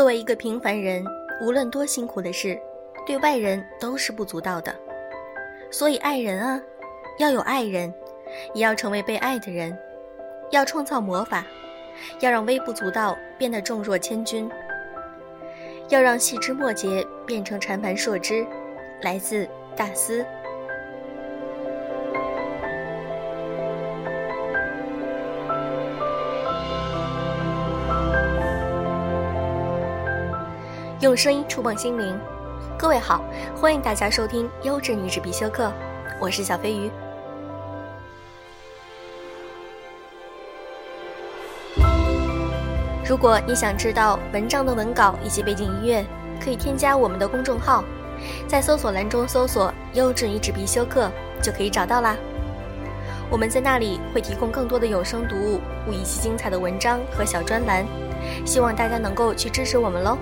作为一个平凡人，无论多辛苦的事，对外人都是不足道的。所以爱人啊，要有爱人，也要成为被爱的人，要创造魔法，要让微不足道变得重若千钧，要让细枝末节变成缠盘硕枝。来自大思。用声音触碰心灵，各位好，欢迎大家收听优质女子必修课，我是小飞鱼。如果你想知道文章的文稿以及背景音乐，可以添加我们的公众号，在搜索栏中搜索“优质女子必修课”就可以找到啦。我们在那里会提供更多的有声读物以及精彩的文章和小专栏，希望大家能够去支持我们喽。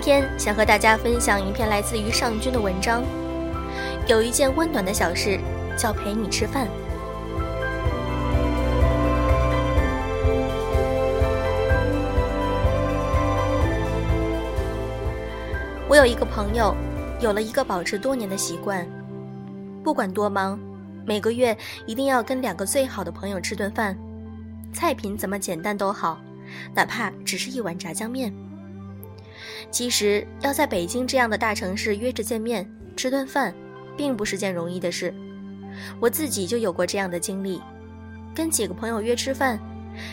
今天想和大家分享一篇来自于尚君的文章。有一件温暖的小事，叫陪你吃饭。我有一个朋友，有了一个保持多年的习惯，不管多忙，每个月一定要跟两个最好的朋友吃顿饭，菜品怎么简单都好，哪怕只是一碗炸酱面。其实要在北京这样的大城市约着见面吃顿饭，并不是件容易的事。我自己就有过这样的经历，跟几个朋友约吃饭，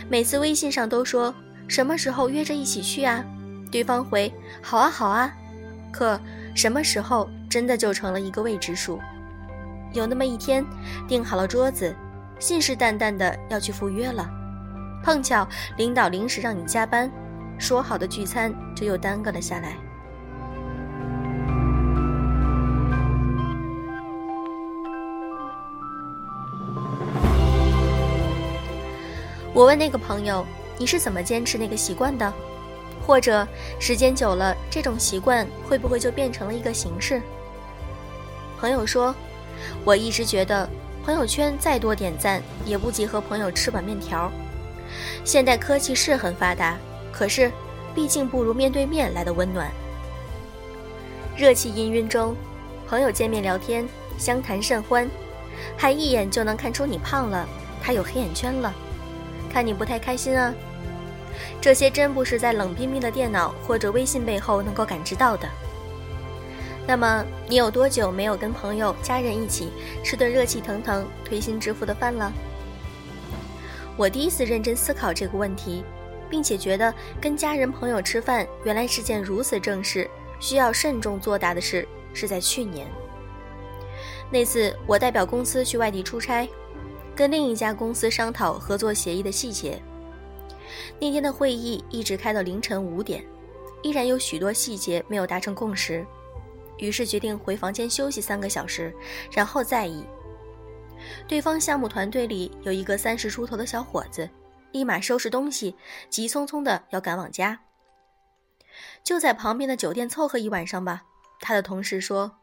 每次微信上都说什么时候约着一起去啊，对方回好啊好啊，可什么时候真的就成了一个未知数。有那么一天，订好了桌子，信誓旦旦的要去赴约了，碰巧领导临时让你加班。说好的聚餐就又耽搁了下来。我问那个朋友：“你是怎么坚持那个习惯的？或者时间久了，这种习惯会不会就变成了一个形式？”朋友说：“我一直觉得朋友圈再多点赞，也不及和朋友吃碗面条。现代科技是很发达。”可是，毕竟不如面对面来的温暖。热气氤氲中，朋友见面聊天，相谈甚欢，还一眼就能看出你胖了，他有黑眼圈了，看你不太开心啊。这些真不是在冷冰冰的电脑或者微信背后能够感知到的。那么，你有多久没有跟朋友、家人一起吃顿热气腾腾、推心置腹的饭了？我第一次认真思考这个问题。并且觉得跟家人朋友吃饭原来是件如此正式、需要慎重作答的事，是在去年。那次我代表公司去外地出差，跟另一家公司商讨合作协议的细节。那天的会议一直开到凌晨五点，依然有许多细节没有达成共识，于是决定回房间休息三个小时，然后再议。对方项目团队里有一个三十出头的小伙子。立马收拾东西，急匆匆的要赶往家。就在旁边的酒店凑合一晚上吧。他的同事说：“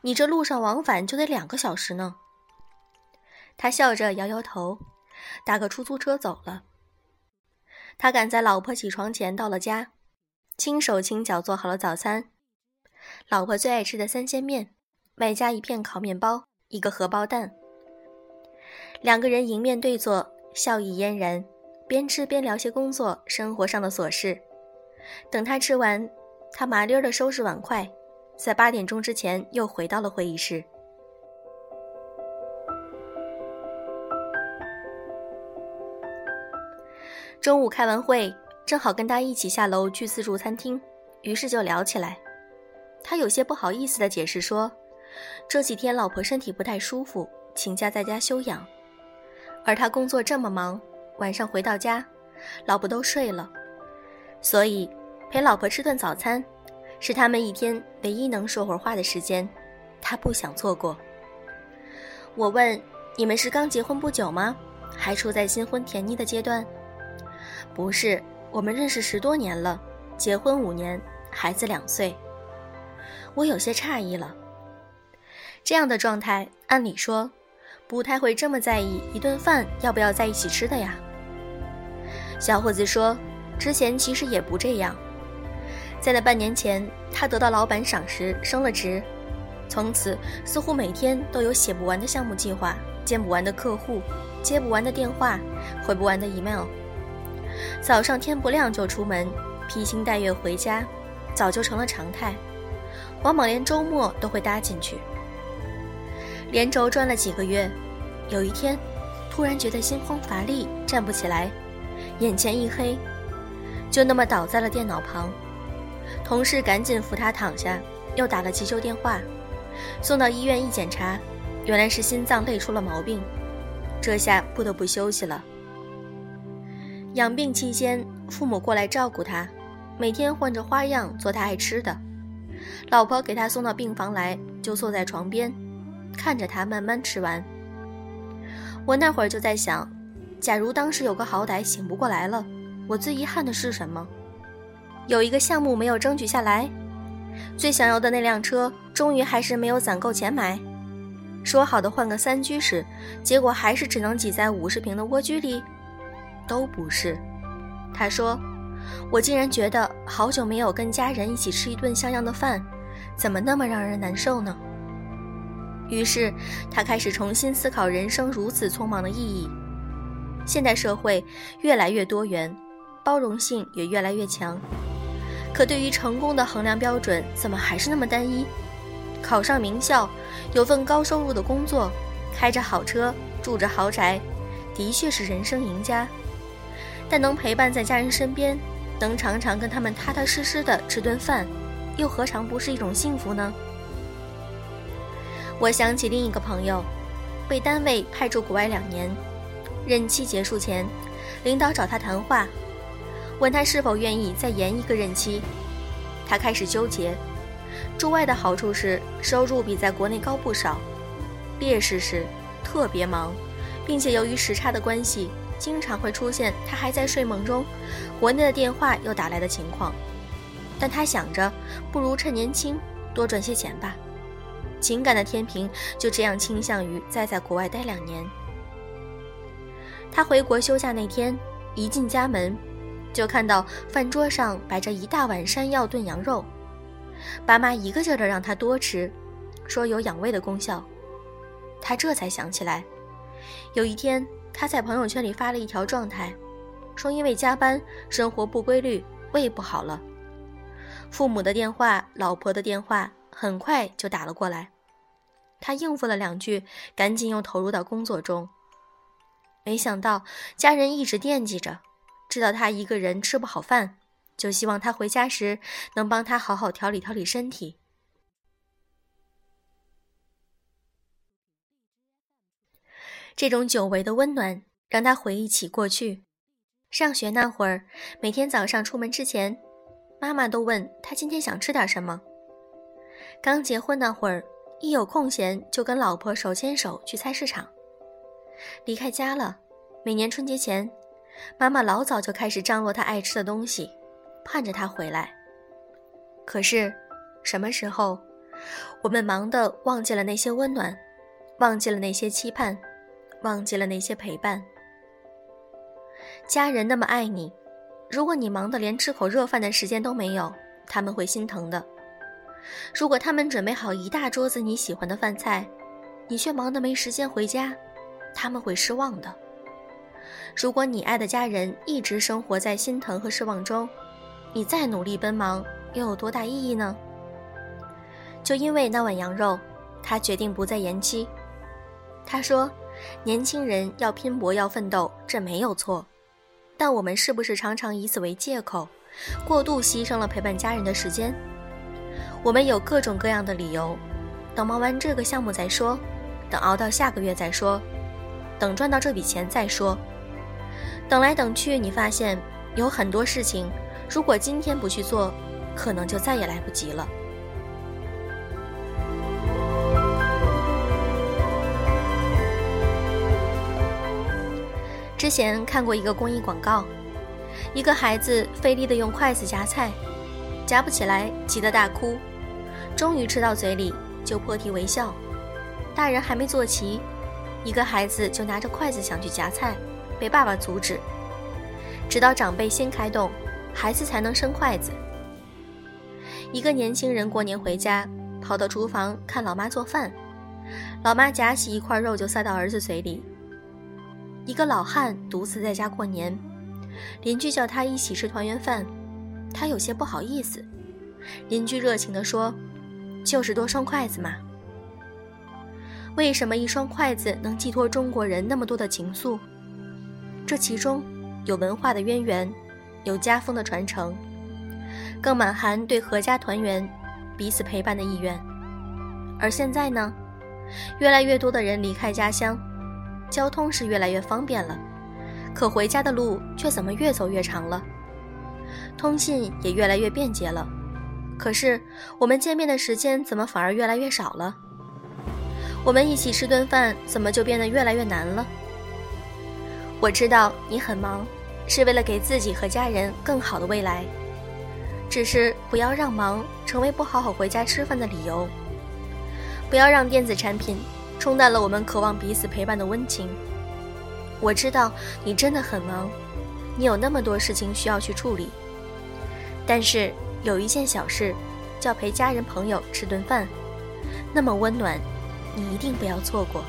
你这路上往返就得两个小时呢。”他笑着摇摇头，打个出租车走了。他赶在老婆起床前到了家，轻手轻脚做好了早餐，老婆最爱吃的三鲜面，外加一片烤面包，一个荷包蛋。两个人迎面对坐，笑意嫣然。边吃边聊些工作、生活上的琐事。等他吃完，他麻溜的收拾碗筷，在八点钟之前又回到了会议室。中午开完会，正好跟他一起下楼去自助餐厅，于是就聊起来。他有些不好意思的解释说，这几天老婆身体不太舒服，请假在家休养，而他工作这么忙。晚上回到家，老婆都睡了，所以陪老婆吃顿早餐，是他们一天唯一能说会儿话的时间，他不想错过。我问：“你们是刚结婚不久吗？还处在新婚甜腻的阶段？”“不是，我们认识十多年了，结婚五年，孩子两岁。”我有些诧异了。这样的状态，按理说，不太会这么在意一顿饭要不要在一起吃的呀。小伙子说，之前其实也不这样。在那半年前，他得到老板赏识，升了职，从此似乎每天都有写不完的项目计划，见不完的客户，接不完的电话，回不完的 email。早上天不亮就出门，披星戴月回家，早就成了常态，往往连周末都会搭进去。连轴转了几个月，有一天，突然觉得心慌乏力，站不起来，眼前一黑，就那么倒在了电脑旁。同事赶紧扶他躺下，又打了急救电话，送到医院一检查，原来是心脏累出了毛病，这下不得不休息了。养病期间，父母过来照顾他，每天换着花样做他爱吃的。老婆给他送到病房来，就坐在床边，看着他慢慢吃完。我那会儿就在想，假如当时有个好歹醒不过来了，我最遗憾的是什么？有一个项目没有争取下来，最想要的那辆车终于还是没有攒够钱买。说好的换个三居室，结果还是只能挤在五十平的蜗居里。都不是，他说：“我竟然觉得好久没有跟家人一起吃一顿像样的饭，怎么那么让人难受呢？”于是他开始重新思考人生如此匆忙的意义。现代社会越来越多元，包容性也越来越强。可对于成功的衡量标准，怎么还是那么单一？考上名校，有份高收入的工作，开着好车，住着豪宅，的确是人生赢家。但能陪伴在家人身边，能常常跟他们踏踏实实的吃顿饭，又何尝不是一种幸福呢？我想起另一个朋友，被单位派驻国外两年，任期结束前，领导找他谈话。问他是否愿意再延一个任期，他开始纠结。驻外的好处是收入比在国内高不少，劣势是特别忙，并且由于时差的关系，经常会出现他还在睡梦中，国内的电话又打来的情况。但他想着，不如趁年轻多赚些钱吧。情感的天平就这样倾向于再在国外待两年。他回国休假那天，一进家门。就看到饭桌上摆着一大碗山药炖羊肉，爸妈一个劲儿的让他多吃，说有养胃的功效。他这才想起来，有一天他在朋友圈里发了一条状态，说因为加班、生活不规律，胃不好了。父母的电话、老婆的电话很快就打了过来，他应付了两句，赶紧又投入到工作中。没想到家人一直惦记着。知道他一个人吃不好饭，就希望他回家时能帮他好好调理调理身体。这种久违的温暖让他回忆起过去，上学那会儿，每天早上出门之前，妈妈都问他今天想吃点什么。刚结婚那会儿，一有空闲就跟老婆手牵手去菜市场。离开家了，每年春节前。妈妈老早就开始张罗她爱吃的东西，盼着他回来。可是，什么时候，我们忙得忘记了那些温暖，忘记了那些期盼，忘记了那些陪伴？家人那么爱你，如果你忙得连吃口热饭的时间都没有，他们会心疼的；如果他们准备好一大桌子你喜欢的饭菜，你却忙得没时间回家，他们会失望的。如果你爱的家人一直生活在心疼和失望中，你再努力奔忙又有多大意义呢？就因为那碗羊肉，他决定不再延期。他说：“年轻人要拼搏，要奋斗，这没有错。但我们是不是常常以此为借口，过度牺牲了陪伴家人的时间？我们有各种各样的理由：等忙完这个项目再说，等熬到下个月再说，等赚到这笔钱再说。”等来等去，你发现有很多事情，如果今天不去做，可能就再也来不及了。之前看过一个公益广告，一个孩子费力的用筷子夹菜，夹不起来，急得大哭，终于吃到嘴里，就破涕为笑，大人还没坐齐，一个孩子就拿着筷子想去夹菜，被爸爸阻止。直到长辈先开动，孩子才能伸筷子。一个年轻人过年回家，跑到厨房看老妈做饭，老妈夹起一块肉就塞到儿子嘴里。一个老汉独自在家过年，邻居叫他一起吃团圆饭，他有些不好意思。邻居热情地说：“就是多双筷子嘛。”为什么一双筷子能寄托中国人那么多的情愫？这其中有文化的渊源，有家风的传承，更满含对阖家团圆、彼此陪伴的意愿。而现在呢，越来越多的人离开家乡。交通是越来越方便了，可回家的路却怎么越走越长了？通信也越来越便捷了，可是我们见面的时间怎么反而越来越少了？我们一起吃顿饭怎么就变得越来越难了？我知道你很忙，是为了给自己和家人更好的未来，只是不要让忙成为不好好回家吃饭的理由，不要让电子产品。冲淡了我们渴望彼此陪伴的温情。我知道你真的很忙，你有那么多事情需要去处理。但是有一件小事，叫陪家人朋友吃顿饭，那么温暖，你一定不要错过。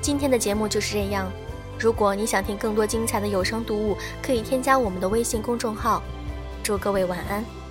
今天的节目就是这样。如果你想听更多精彩的有声读物，可以添加我们的微信公众号。祝各位晚安。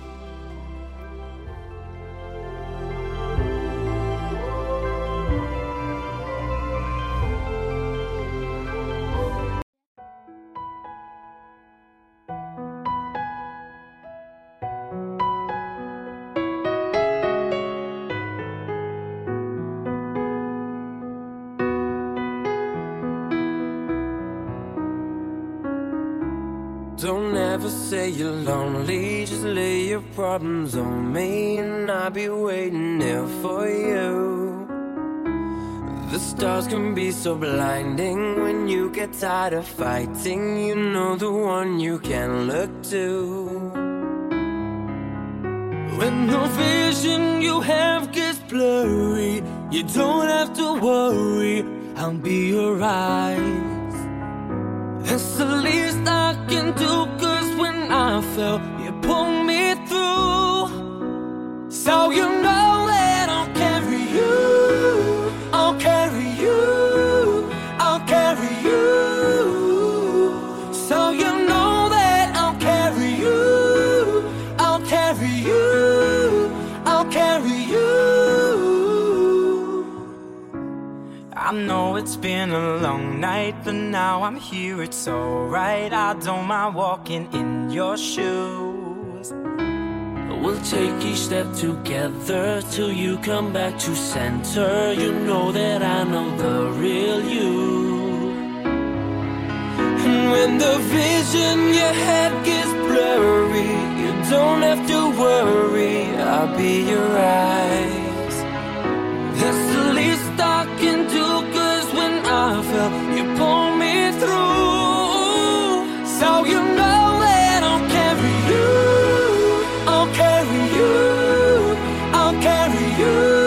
Say you're lonely, just lay your problems on me, and I'll be waiting there for you. The stars can be so blinding when you get tired of fighting. You know the one you can look to. When the vision you have gets blurry, you don't have to worry, I'll be your eyes. That's the least I can do, fell, you pulled me through. So you know that I'll carry you, I'll carry you, I'll carry you. So you know that I'll carry you, I'll carry you, I'll carry you. I know it's been a long night, but now I'm here, it's alright. I don't mind walking in your shoes. We'll take each step together till you come back to center. You know that I know the real you. And when the vision you had gets blurry, you don't have to worry, I'll be your eyes. You.